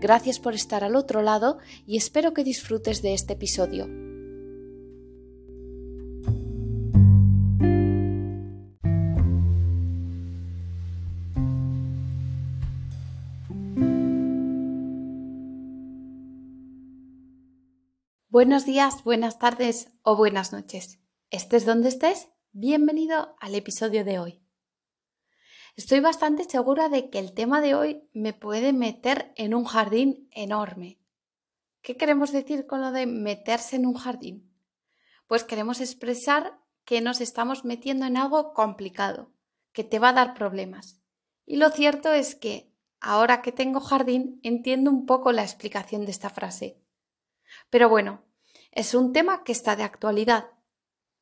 Gracias por estar al otro lado y espero que disfrutes de este episodio. Buenos días, buenas tardes o buenas noches. Estés donde estés, bienvenido al episodio de hoy. Estoy bastante segura de que el tema de hoy me puede meter en un jardín enorme. ¿Qué queremos decir con lo de meterse en un jardín? Pues queremos expresar que nos estamos metiendo en algo complicado, que te va a dar problemas. Y lo cierto es que, ahora que tengo jardín, entiendo un poco la explicación de esta frase. Pero bueno, es un tema que está de actualidad.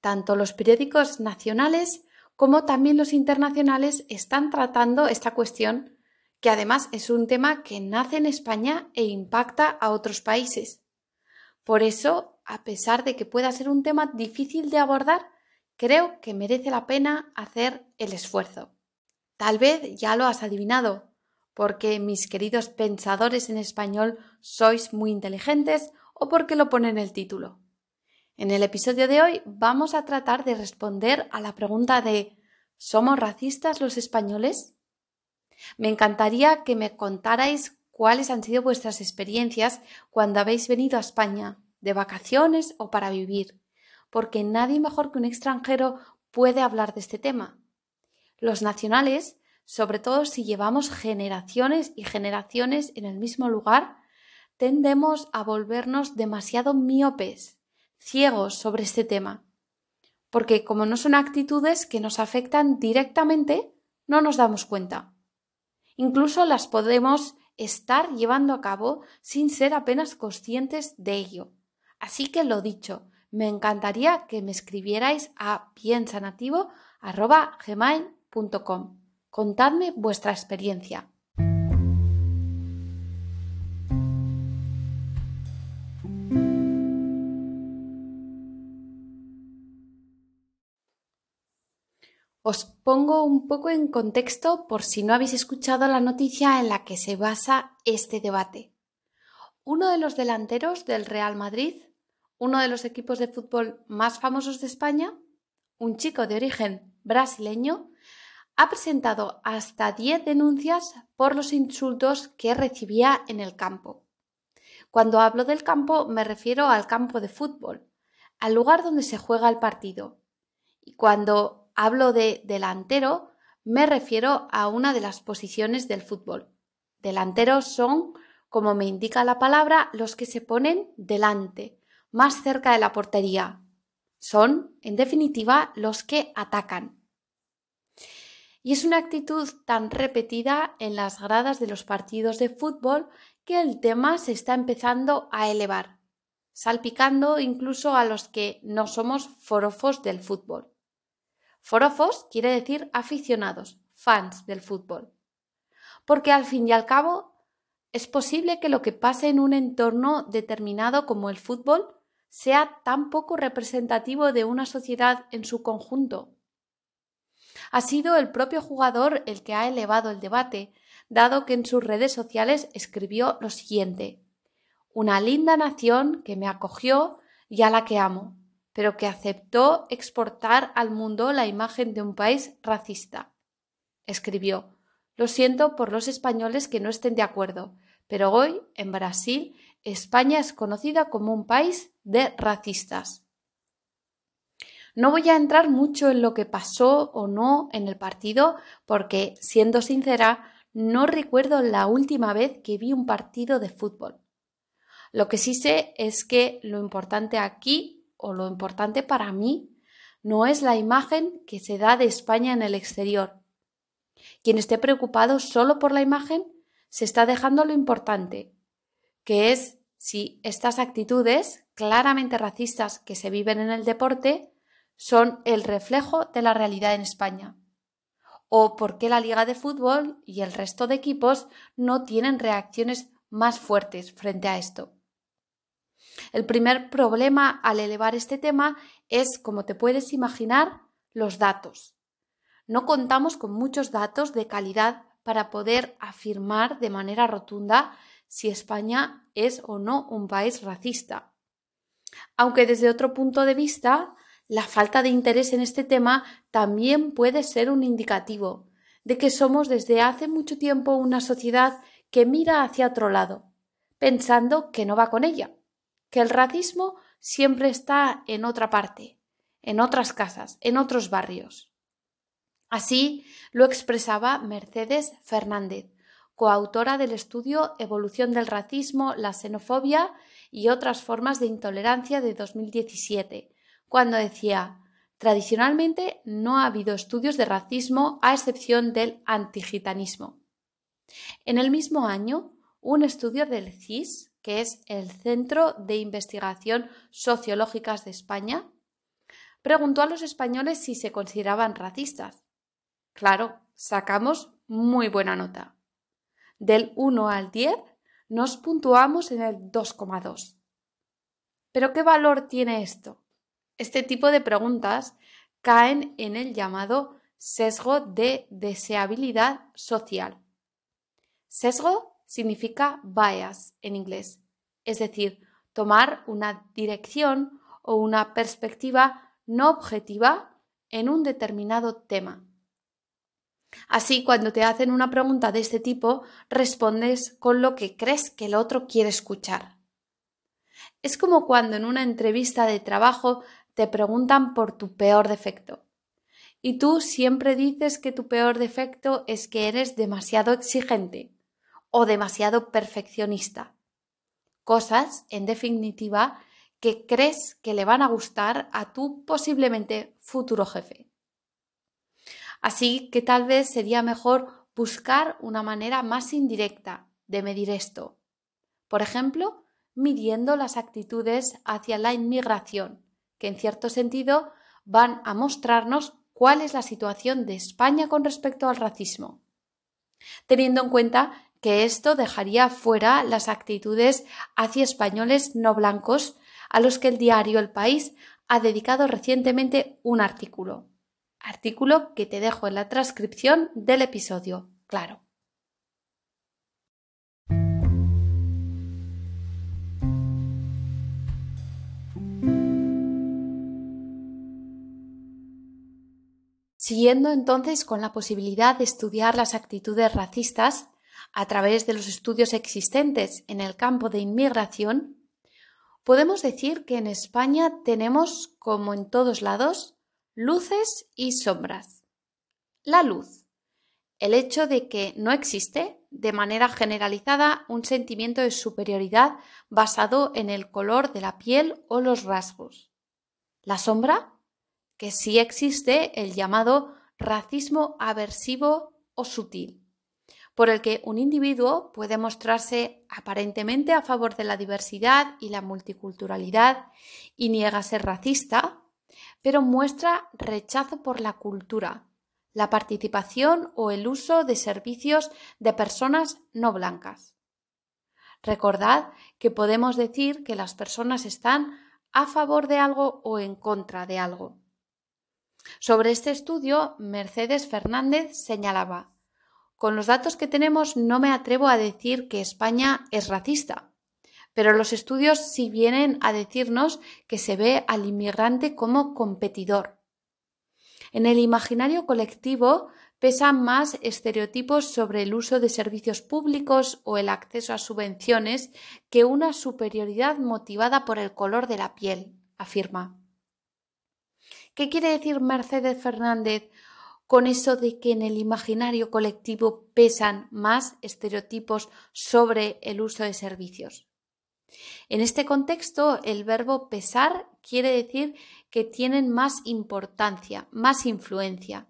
Tanto los periódicos nacionales como también los internacionales están tratando esta cuestión, que además es un tema que nace en España e impacta a otros países. Por eso, a pesar de que pueda ser un tema difícil de abordar, creo que merece la pena hacer el esfuerzo. Tal vez ya lo has adivinado, porque mis queridos pensadores en español sois muy inteligentes o porque lo pone en el título. En el episodio de hoy vamos a tratar de responder a la pregunta de ¿Somos racistas los españoles? Me encantaría que me contarais cuáles han sido vuestras experiencias cuando habéis venido a España, de vacaciones o para vivir, porque nadie mejor que un extranjero puede hablar de este tema. Los nacionales, sobre todo si llevamos generaciones y generaciones en el mismo lugar, tendemos a volvernos demasiado miopes ciegos sobre este tema, porque como no son actitudes que nos afectan directamente, no nos damos cuenta. Incluso las podemos estar llevando a cabo sin ser apenas conscientes de ello. Así que lo dicho, me encantaría que me escribierais a piensanativo.gmail.com. Contadme vuestra experiencia. Os pongo un poco en contexto por si no habéis escuchado la noticia en la que se basa este debate. Uno de los delanteros del Real Madrid, uno de los equipos de fútbol más famosos de España, un chico de origen brasileño, ha presentado hasta 10 denuncias por los insultos que recibía en el campo. Cuando hablo del campo me refiero al campo de fútbol, al lugar donde se juega el partido. Y cuando hablo de delantero, me refiero a una de las posiciones del fútbol. Delanteros son, como me indica la palabra, los que se ponen delante, más cerca de la portería. Son, en definitiva, los que atacan. Y es una actitud tan repetida en las gradas de los partidos de fútbol que el tema se está empezando a elevar, salpicando incluso a los que no somos forofos del fútbol. Forofos quiere decir aficionados, fans del fútbol. Porque al fin y al cabo es posible que lo que pase en un entorno determinado como el fútbol sea tan poco representativo de una sociedad en su conjunto. Ha sido el propio jugador el que ha elevado el debate, dado que en sus redes sociales escribió lo siguiente Una linda nación que me acogió y a la que amo pero que aceptó exportar al mundo la imagen de un país racista. Escribió Lo siento por los españoles que no estén de acuerdo, pero hoy, en Brasil, España es conocida como un país de racistas. No voy a entrar mucho en lo que pasó o no en el partido, porque, siendo sincera, no recuerdo la última vez que vi un partido de fútbol. Lo que sí sé es que lo importante aquí o lo importante para mí no es la imagen que se da de España en el exterior. Quien esté preocupado solo por la imagen se está dejando lo importante, que es si estas actitudes claramente racistas que se viven en el deporte son el reflejo de la realidad en España o por qué la Liga de Fútbol y el resto de equipos no tienen reacciones más fuertes frente a esto. El primer problema al elevar este tema es, como te puedes imaginar, los datos. No contamos con muchos datos de calidad para poder afirmar de manera rotunda si España es o no un país racista. Aunque desde otro punto de vista, la falta de interés en este tema también puede ser un indicativo de que somos desde hace mucho tiempo una sociedad que mira hacia otro lado, pensando que no va con ella, que el racismo siempre está en otra parte, en otras casas, en otros barrios. Así lo expresaba Mercedes Fernández, coautora del estudio Evolución del racismo, la xenofobia y otras formas de intolerancia de 2017, cuando decía Tradicionalmente no ha habido estudios de racismo a excepción del antigitanismo. En el mismo año, un estudio del CIS, que es el Centro de Investigación Sociológicas de España, preguntó a los españoles si se consideraban racistas. Claro, sacamos muy buena nota. Del 1 al 10 nos puntuamos en el 2,2. ¿Pero qué valor tiene esto? Este tipo de preguntas caen en el llamado sesgo de deseabilidad social. Sesgo significa bias en inglés, es decir, tomar una dirección o una perspectiva no objetiva en un determinado tema. Así, cuando te hacen una pregunta de este tipo, respondes con lo que crees que el otro quiere escuchar. Es como cuando en una entrevista de trabajo te preguntan por tu peor defecto. Y tú siempre dices que tu peor defecto es que eres demasiado exigente o demasiado perfeccionista. Cosas, en definitiva, que crees que le van a gustar a tu posiblemente futuro jefe. Así que tal vez sería mejor buscar una manera más indirecta de medir esto. Por ejemplo, midiendo las actitudes hacia la inmigración que en cierto sentido van a mostrarnos cuál es la situación de España con respecto al racismo, teniendo en cuenta que esto dejaría fuera las actitudes hacia españoles no blancos a los que el diario El País ha dedicado recientemente un artículo. Artículo que te dejo en la transcripción del episodio, claro. Siguiendo entonces con la posibilidad de estudiar las actitudes racistas a través de los estudios existentes en el campo de inmigración, podemos decir que en España tenemos, como en todos lados, luces y sombras. La luz, el hecho de que no existe, de manera generalizada, un sentimiento de superioridad basado en el color de la piel o los rasgos. La sombra, que sí existe el llamado racismo aversivo o sutil, por el que un individuo puede mostrarse aparentemente a favor de la diversidad y la multiculturalidad y niega ser racista, pero muestra rechazo por la cultura, la participación o el uso de servicios de personas no blancas. Recordad que podemos decir que las personas están a favor de algo o en contra de algo. Sobre este estudio, Mercedes Fernández señalaba Con los datos que tenemos no me atrevo a decir que España es racista, pero los estudios sí vienen a decirnos que se ve al inmigrante como competidor. En el imaginario colectivo pesan más estereotipos sobre el uso de servicios públicos o el acceso a subvenciones que una superioridad motivada por el color de la piel, afirma. ¿Qué quiere decir Mercedes Fernández con eso de que en el imaginario colectivo pesan más estereotipos sobre el uso de servicios? En este contexto, el verbo pesar quiere decir que tienen más importancia, más influencia.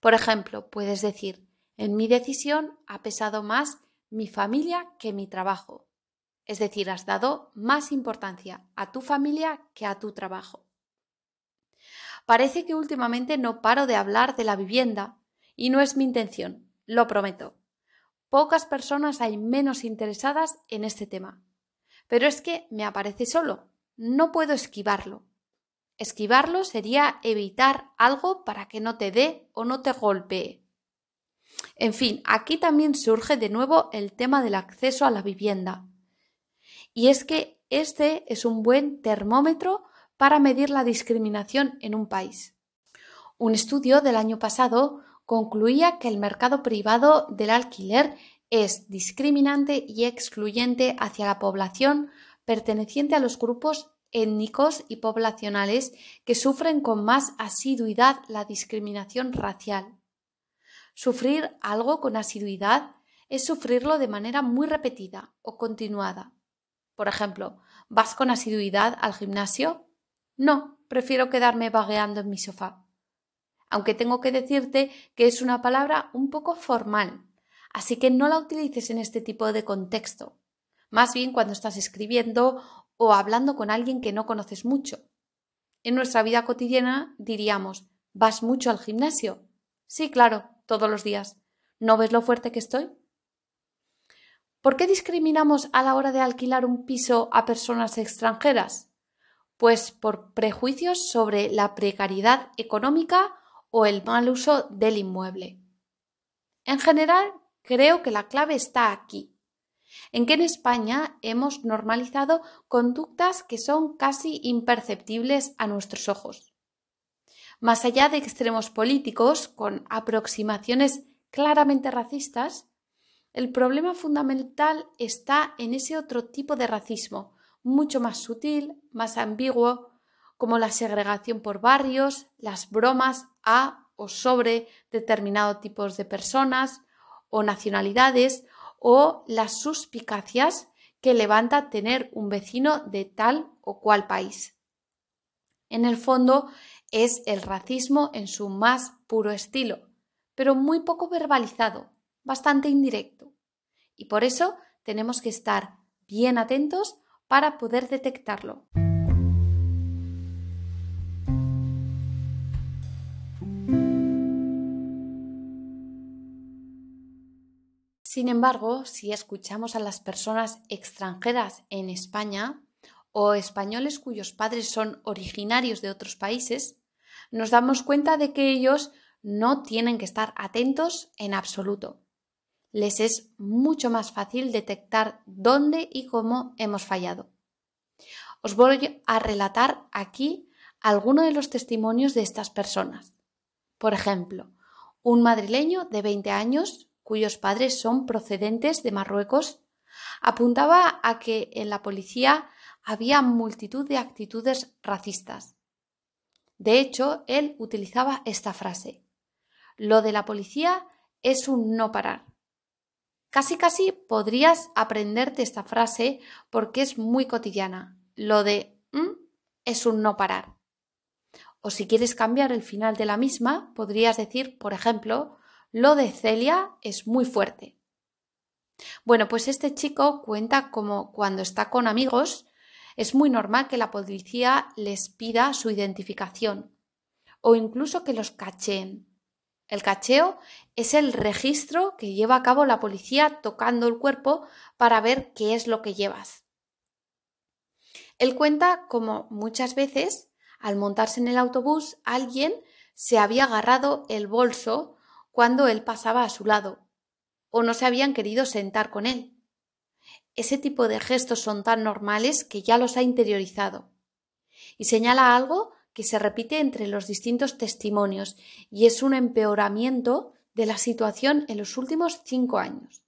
Por ejemplo, puedes decir, en mi decisión ha pesado más mi familia que mi trabajo. es decir, has dado más importancia a tu familia que a tu trabajo. Parece que últimamente no paro de hablar de la vivienda y no es mi intención, lo prometo. Pocas personas hay menos interesadas en este tema. Pero es que me aparece solo, no puedo esquivarlo. Esquivarlo sería evitar algo para que no te dé o no te golpee. En fin, aquí también surge de nuevo el tema del acceso a la vivienda. Y es que este es un buen termómetro para medir la discriminación en un país. Un estudio del año pasado concluía que el mercado privado del alquiler es discriminante y excluyente hacia la población perteneciente a los grupos étnicos y poblacionales que sufren con más asiduidad la discriminación racial. Sufrir algo con asiduidad es sufrirlo de manera muy repetida o continuada. Por ejemplo, ¿vas con asiduidad al gimnasio? No, prefiero quedarme vagueando en mi sofá. Aunque tengo que decirte que es una palabra un poco formal, así que no la utilices en este tipo de contexto. Más bien cuando estás escribiendo o hablando con alguien que no conoces mucho. En nuestra vida cotidiana diríamos, ¿vas mucho al gimnasio? Sí, claro, todos los días. ¿No ves lo fuerte que estoy? ¿Por qué discriminamos a la hora de alquilar un piso a personas extranjeras? Pues por prejuicios sobre la precariedad económica o el mal uso del inmueble. En general, creo que la clave está aquí, en que en España hemos normalizado conductas que son casi imperceptibles a nuestros ojos. Más allá de extremos políticos con aproximaciones claramente racistas, el problema fundamental está en ese otro tipo de racismo, mucho más sutil, más ambiguo, como la segregación por barrios, las bromas a o sobre determinados tipos de personas o nacionalidades o las suspicacias que levanta tener un vecino de tal o cual país. En el fondo es el racismo en su más puro estilo, pero muy poco verbalizado, bastante indirecto. Y por eso tenemos que estar bien atentos para poder detectarlo. Sin embargo, si escuchamos a las personas extranjeras en España o españoles cuyos padres son originarios de otros países, nos damos cuenta de que ellos no tienen que estar atentos en absoluto. Les es mucho más fácil detectar dónde y cómo hemos fallado. Os voy a relatar aquí algunos de los testimonios de estas personas. Por ejemplo, un madrileño de 20 años cuyos padres son procedentes de Marruecos, apuntaba a que en la policía había multitud de actitudes racistas. De hecho, él utilizaba esta frase. Lo de la policía es un no parar. Casi casi podrías aprenderte esta frase porque es muy cotidiana. Lo de mm, es un no parar. O si quieres cambiar el final de la misma, podrías decir, por ejemplo, lo de Celia es muy fuerte. Bueno, pues este chico cuenta como cuando está con amigos es muy normal que la policía les pida su identificación o incluso que los cacheen. El cacheo es el registro que lleva a cabo la policía tocando el cuerpo para ver qué es lo que llevas. Él cuenta como muchas veces, al montarse en el autobús, alguien se había agarrado el bolso cuando él pasaba a su lado, o no se habían querido sentar con él. Ese tipo de gestos son tan normales que ya los ha interiorizado. Y señala algo que se repite entre los distintos testimonios y es un empeoramiento de la situación en los últimos cinco años.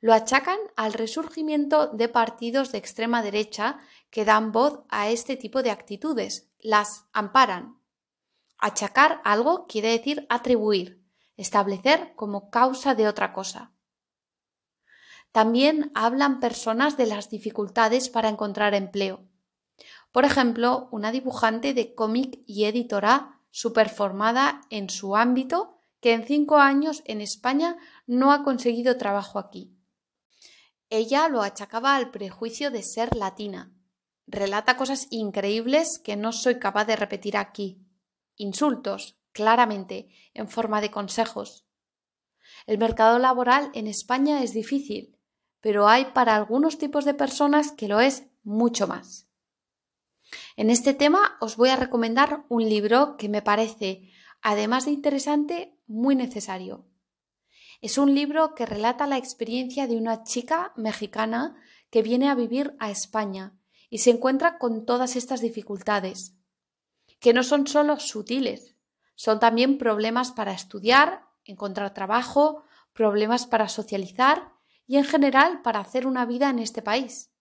Lo achacan al resurgimiento de partidos de extrema derecha que dan voz a este tipo de actitudes, las amparan. Achacar algo quiere decir atribuir, establecer como causa de otra cosa. También hablan personas de las dificultades para encontrar empleo. Por ejemplo, una dibujante de cómic y editora superformada en su ámbito que en cinco años en España no ha conseguido trabajo aquí. Ella lo achacaba al prejuicio de ser latina. Relata cosas increíbles que no soy capaz de repetir aquí. Insultos, claramente, en forma de consejos. El mercado laboral en España es difícil, pero hay para algunos tipos de personas que lo es mucho más. En este tema os voy a recomendar un libro que me parece, además de interesante, muy necesario. Es un libro que relata la experiencia de una chica mexicana que viene a vivir a España y se encuentra con todas estas dificultades, que no son solo sutiles, son también problemas para estudiar, encontrar trabajo, problemas para socializar y en general para hacer una vida en este país.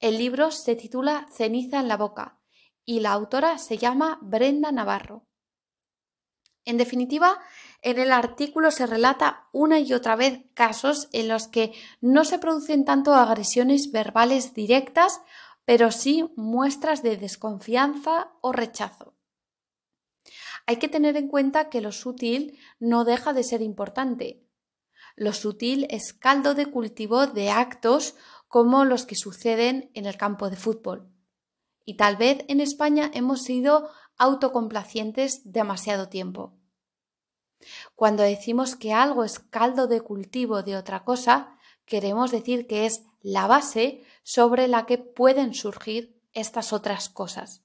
El libro se titula Ceniza en la boca y la autora se llama Brenda Navarro. En definitiva, en el artículo se relata una y otra vez casos en los que no se producen tanto agresiones verbales directas, pero sí muestras de desconfianza o rechazo. Hay que tener en cuenta que lo sutil no deja de ser importante. Lo sutil es caldo de cultivo de actos como los que suceden en el campo de fútbol. Y tal vez en España hemos sido autocomplacientes demasiado tiempo. Cuando decimos que algo es caldo de cultivo de otra cosa, queremos decir que es la base sobre la que pueden surgir estas otras cosas.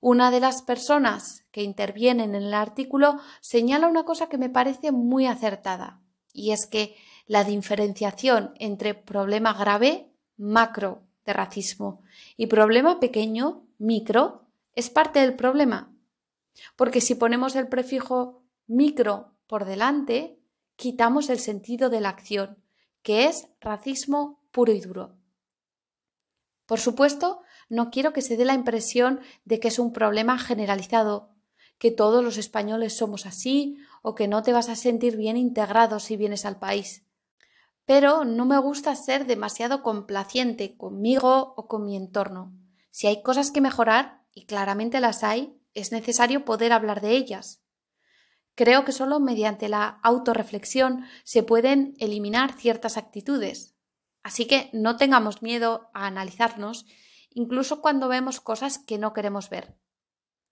Una de las personas que intervienen en el artículo señala una cosa que me parece muy acertada, y es que la diferenciación entre problema grave, macro, de racismo, y problema pequeño, micro, es parte del problema. Porque si ponemos el prefijo micro por delante, quitamos el sentido de la acción, que es racismo puro y duro. Por supuesto, no quiero que se dé la impresión de que es un problema generalizado, que todos los españoles somos así o que no te vas a sentir bien integrado si vienes al país pero no me gusta ser demasiado complaciente conmigo o con mi entorno. Si hay cosas que mejorar, y claramente las hay, es necesario poder hablar de ellas. Creo que solo mediante la autorreflexión se pueden eliminar ciertas actitudes. Así que no tengamos miedo a analizarnos, incluso cuando vemos cosas que no queremos ver.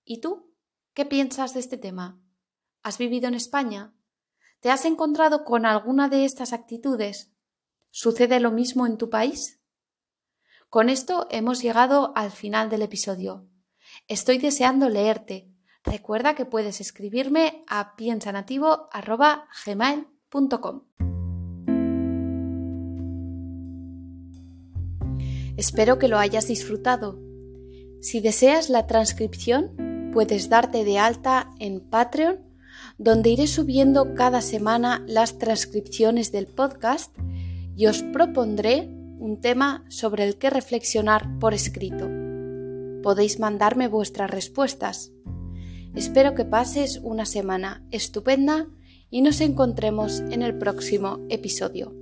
¿Y tú? ¿Qué piensas de este tema? ¿Has vivido en España? ¿Te has encontrado con alguna de estas actitudes? ¿Sucede lo mismo en tu país? Con esto hemos llegado al final del episodio. Estoy deseando leerte. Recuerda que puedes escribirme a piensanativo.gmail.com. Espero que lo hayas disfrutado. Si deseas la transcripción, puedes darte de alta en Patreon donde iré subiendo cada semana las transcripciones del podcast y os propondré un tema sobre el que reflexionar por escrito. Podéis mandarme vuestras respuestas. Espero que pases una semana estupenda y nos encontremos en el próximo episodio.